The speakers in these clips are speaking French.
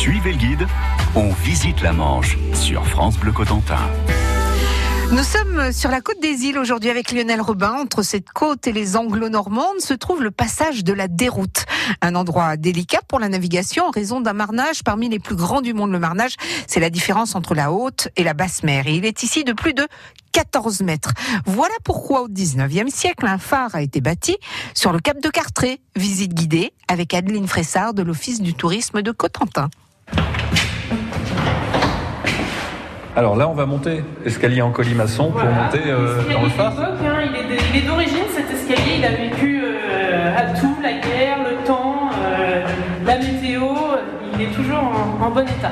Suivez le guide, on visite la Manche sur France Bleu Cotentin. Nous sommes sur la côte des îles aujourd'hui avec Lionel Robin. Entre cette côte et les anglo-normandes se trouve le passage de la déroute. Un endroit délicat pour la navigation en raison d'un marnage parmi les plus grands du monde. Le marnage, c'est la différence entre la haute et la basse mer. Il est ici de plus de 14 mètres. Voilà pourquoi au 19e siècle, un phare a été bâti sur le cap de Cartré. Visite guidée avec Adeline Fressard de l'Office du tourisme de Cotentin. Alors là, on va monter escalier en colimaçon pour monter euh, dans le phare. Hein, il est d'origine cet escalier, il a vécu euh, à tout, la guerre, le temps, euh, la météo, il est toujours en, bon état.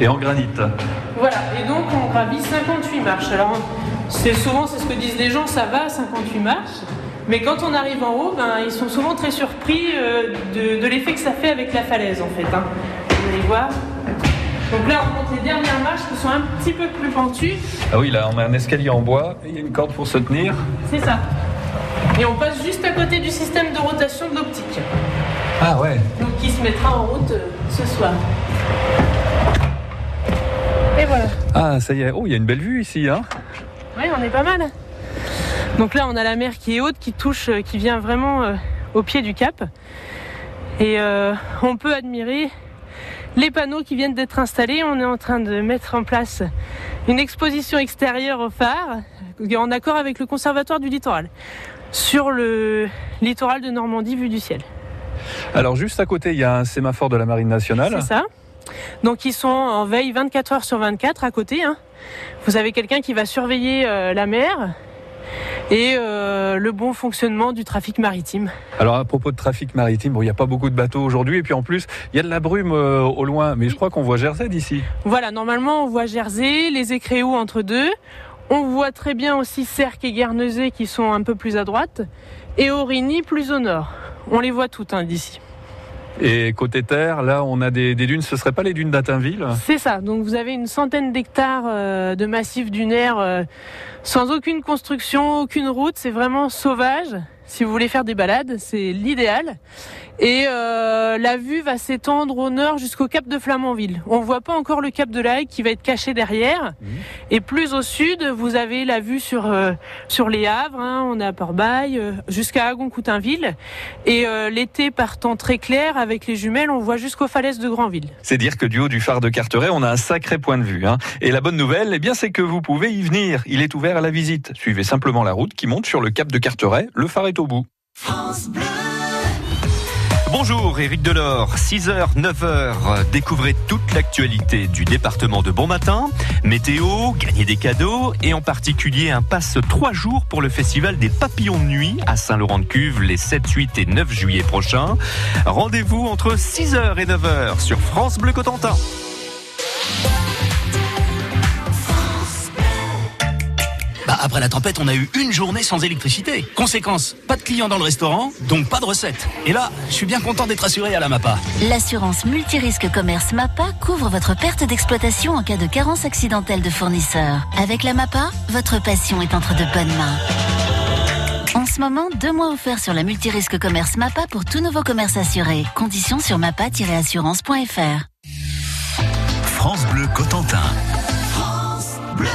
Et en granit. Voilà, et donc on gravit 58 marches. Alors c'est souvent, c'est ce que disent les gens, ça va, 58 marches. Mais quand on arrive en haut, ben, ils sont souvent très surpris de, l'effet que ça fait avec la falaise en fait. Hein. Vous allez voir. Donc là, on monte les dernières marches qui sont un petit peu plus pentues. Ah oui, là, on met un escalier en bois et il y a une corde pour se tenir. C'est ça. Et on passe juste à côté du système de rotation de l'optique. Ah ouais. Donc qui se mettra en route euh, ce soir. Et voilà. Ah, ça y est. Oh, il y a une belle vue ici, hein Oui, on est pas mal. Donc là, on a la mer qui est haute, qui touche, euh, qui vient vraiment euh, au pied du cap. Et on peut admirer les panneaux qui viennent d'être installés. On est en train de mettre en place une exposition extérieure au phare en accord avec le Conservatoire du littoral sur le littoral de Normandie vu du ciel. Alors juste à côté, il y a un sémaphore de la Marine nationale. C'est ça. Donc ils sont en veille 24 heures sur 24 à côté. Hein. Vous avez quelqu'un qui va surveiller euh, la mer et euh, le bon fonctionnement du trafic maritime. Alors à propos de trafic maritime, bon, il n'y a pas beaucoup de bateaux aujourd'hui et puis en plus il y a de la brume euh, au loin, mais je crois qu'on voit Jersey d'ici. Voilà, normalement on voit Jersey, les Écréaux entre deux. On voit très bien aussi Cerques et Guernesey qui sont un peu plus à droite et Aurigny plus au nord. On les voit toutes hein, d'ici. Et côté terre, là, on a des, dunes. Ce ne serait pas les dunes d'Atinville? C'est ça. Donc vous avez une centaine d'hectares euh, de massifs dunaires euh, sans aucune construction, aucune route. C'est vraiment sauvage. Si vous voulez faire des balades, c'est l'idéal. Et euh, la vue va s'étendre au nord jusqu'au cap de Flamanville. On voit pas encore le cap de l'Aïe qui va être caché derrière. Mmh. Et plus au sud, vous avez la vue sur euh, sur les Havres. Hein. on est à Port-Bail euh, jusqu'à Agon-Coutainville. Et l'été partant très clair avec les jumelles, on voit jusqu'aux falaises de Granville. C'est dire que du haut du phare de Carteret, on a un sacré point de vue. Hein. Et la bonne nouvelle, eh bien, c'est que vous pouvez y venir. Il est ouvert à la visite. Suivez simplement la route qui monte sur le cap de Carteret. Le phare est au bout. France Bleu. Bonjour, Éric Delors, 6h, 9h. Découvrez toute l'actualité du département de Bon Matin, météo, gagner des cadeaux et en particulier un passe 3 jours pour le festival des papillons de nuit à Saint-Laurent-de-Cuve les 7, 8 et 9 juillet prochains. Rendez-vous entre 6h et 9h sur France Bleu Cotentin. Après la tempête, on a eu une journée sans électricité. Conséquence, pas de clients dans le restaurant, donc pas de recettes. Et là, je suis bien content d'être assuré à la MAPA. L'assurance multirisque commerce MAPA couvre votre perte d'exploitation en cas de carence accidentelle de fournisseur. Avec la MAPA, votre passion est entre de bonnes mains. En ce moment, deux mois offerts sur la multirisque commerce MAPA pour tout nouveau commerce assuré. Conditions sur mapa-assurance.fr. France Bleu Cotentin. France Bleu.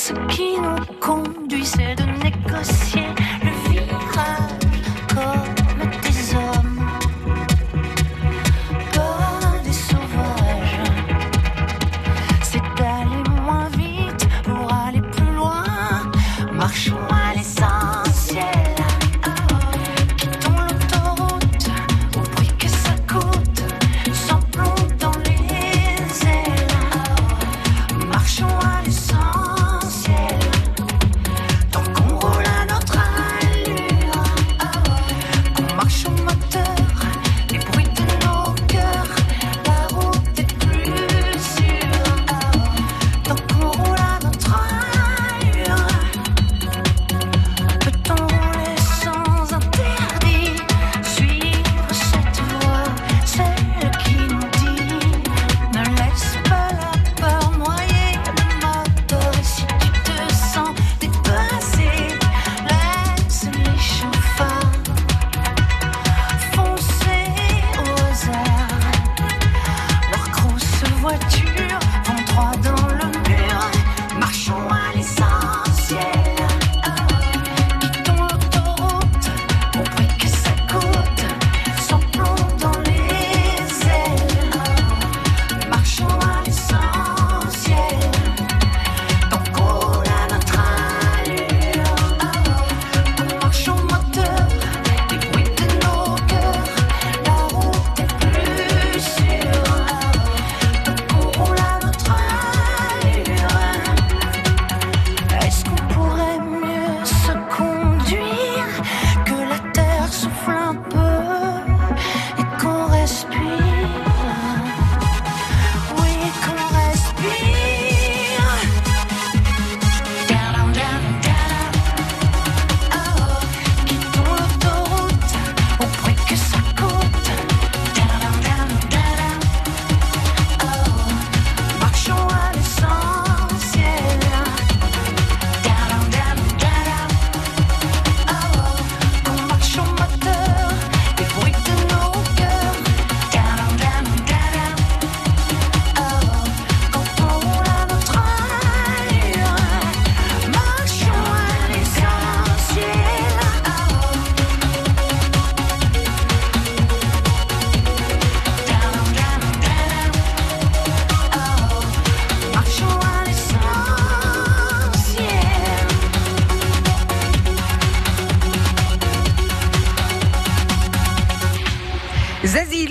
Ce qui nous conduit, c'est de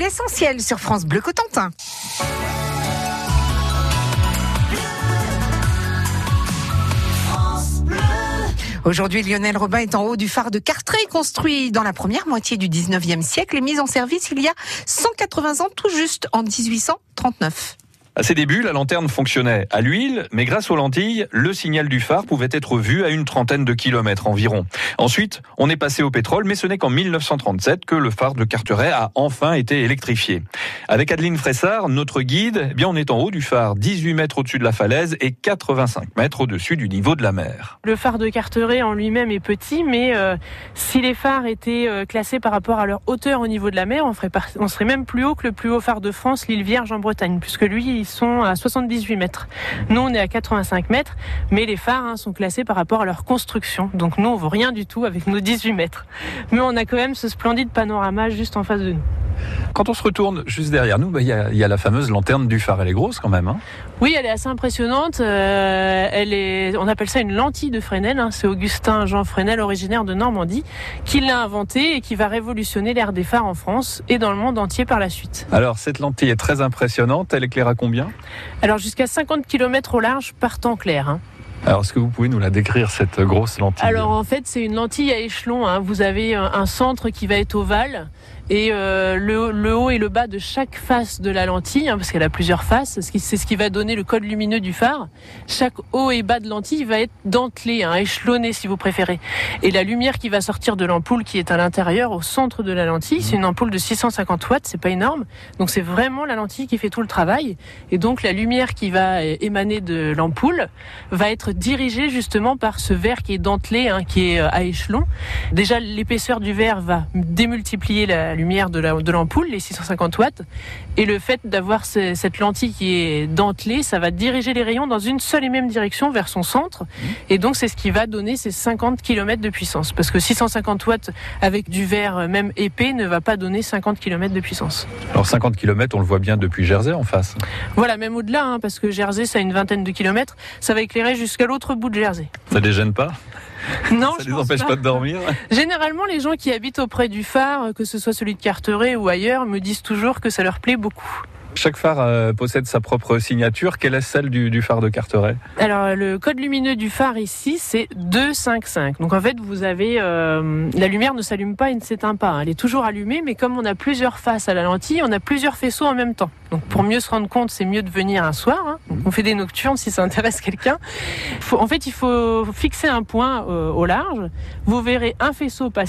l'essentiel sur France Bleu Cotentin. Aujourd'hui, Lionel Robin est en haut du phare de Cartré, construit dans la première moitié du 19e siècle et mis en service il y a 180 ans tout juste, en 1839. À ses débuts, la lanterne fonctionnait à l'huile, mais grâce aux lentilles, le signal du phare pouvait être vu à une trentaine de kilomètres environ. Ensuite, on est passé au pétrole, mais ce n'est qu'en 1937 que le phare de Carteret a enfin été électrifié. Avec Adeline Fressard, notre guide, eh bien on est en haut du phare, 18 mètres au-dessus de la falaise et 85 mètres au-dessus du niveau de la mer. Le phare de Carteret en lui-même est petit, mais euh, si les phares étaient euh, classés par rapport à leur hauteur au niveau de la mer, on, ferait par- on serait même plus haut que le plus haut phare de France, l'île Vierge en Bretagne, puisque lui, sont à 78 mètres. Nous, on est à 85 mètres, mais les phares hein, sont classés par rapport à leur construction. Donc nous, on vaut rien du tout avec nos 18 mètres. Mais on a quand même ce splendide panorama juste en face de nous. Quand on se retourne juste derrière nous, bah, il y, a, la fameuse lanterne du phare. Elle est grosse quand même. Hein Oui, elle est assez impressionnante. Euh, elle est, on appelle ça une lentille de Fresnel. hein. C'est Augustin Jean Fresnel, originaire de Normandie, qui l'a inventée et qui va révolutionner l'ère des phares en France et dans le monde entier par la suite. Alors cette lentille est très impressionnante. Elle éclaire à combien? Alors jusqu'à 50 km au large par temps clair. hein. Alors est-ce que vous pouvez nous la décrire cette grosse lentille Alors en fait, c'est une lentille à échelon. hein. Vous avez un centre qui va être ovale et euh, le, le haut et le bas de chaque face de la lentille, hein, parce qu'elle a plusieurs faces. C'est ce qui va donner le code lumineux du phare. Chaque haut et bas de lentille va être dentelé, hein, échelonné si vous préférez. Et la lumière qui va sortir de l'ampoule qui est à l'intérieur, au centre de la lentille, c'est une ampoule de 650 watts, c'est pas énorme. Donc c'est vraiment la lentille qui fait tout le travail. Et donc la lumière qui va euh, émaner de l'ampoule va être dirigée justement par ce verre qui est dentelé, hein, qui est euh, à échelon. Déjà, l'épaisseur du verre va démultiplier la lumière de la- de l'ampoule, les 650 watts. Et le fait d'avoir ce- cette lentille qui est dentelée, ça va diriger les rayons dans une seule et même direction vers son centre. Et donc, c'est ce qui va donner ces 50 km de puissance. Parce que 650 watts avec du verre euh, même épais ne va pas donner 50 km de puissance. Alors 50 km, on le voit bien depuis Jersey en face. Voilà, même au-delà, hein, parce que Jersey, ça a une vingtaine de kilomètres, ça va éclairer jusqu'à l'autre bout de Jersey. Ça les gêne pas? Non, Ça je les empêche pas de dormir? Généralement, les gens qui habitent auprès du phare, que ce soit celui de Carteret ou ailleurs, me disent toujours que ça leur plaît beaucoup. Chaque phare euh, possède sa propre signature. Quelle est celle du, phare de Carteret? Alors, le code lumineux du phare ici, c'est 255. Donc, en fait, vous avez euh, la lumière ne s'allume pas et ne s'éteint pas. Elle est toujours allumée, mais comme on a plusieurs faces à la lentille, on a plusieurs faisceaux en même temps. Donc, pour mieux se rendre compte, c'est mieux de venir un soir. hein. On fait des nocturnes si ça intéresse quelqu'un. En fait, il faut fixer un point euh, au large. Vous verrez un faisceau passer.